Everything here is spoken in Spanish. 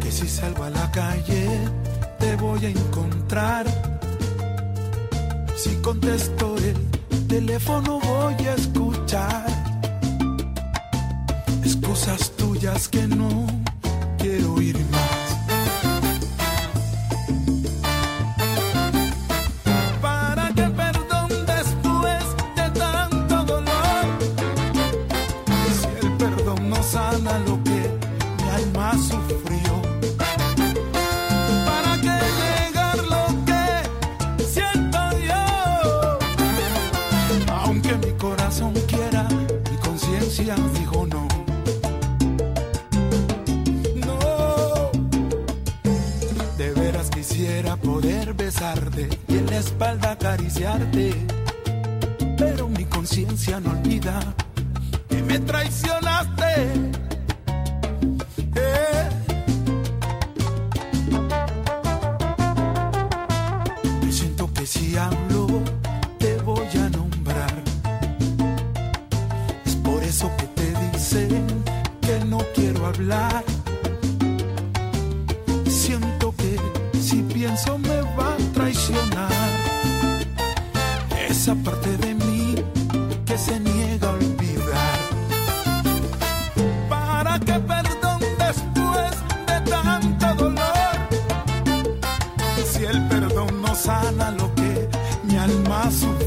Que si salgo a la calle te voy a encontrar. Si contesto el teléfono voy a escuchar. Excusas tuyas que no Aunque mi corazón quiera, mi conciencia dijo no. No, de veras quisiera poder besarte y en la espalda acariciarte. Pero mi conciencia no olvida que me traicionaste. Eh. Eso que te dicen que no quiero hablar. Siento que si pienso me va a traicionar. Esa parte de mí que se niega a olvidar. ¿Para qué perdón después de tanto dolor? Si el perdón no sana lo que mi alma sufrió.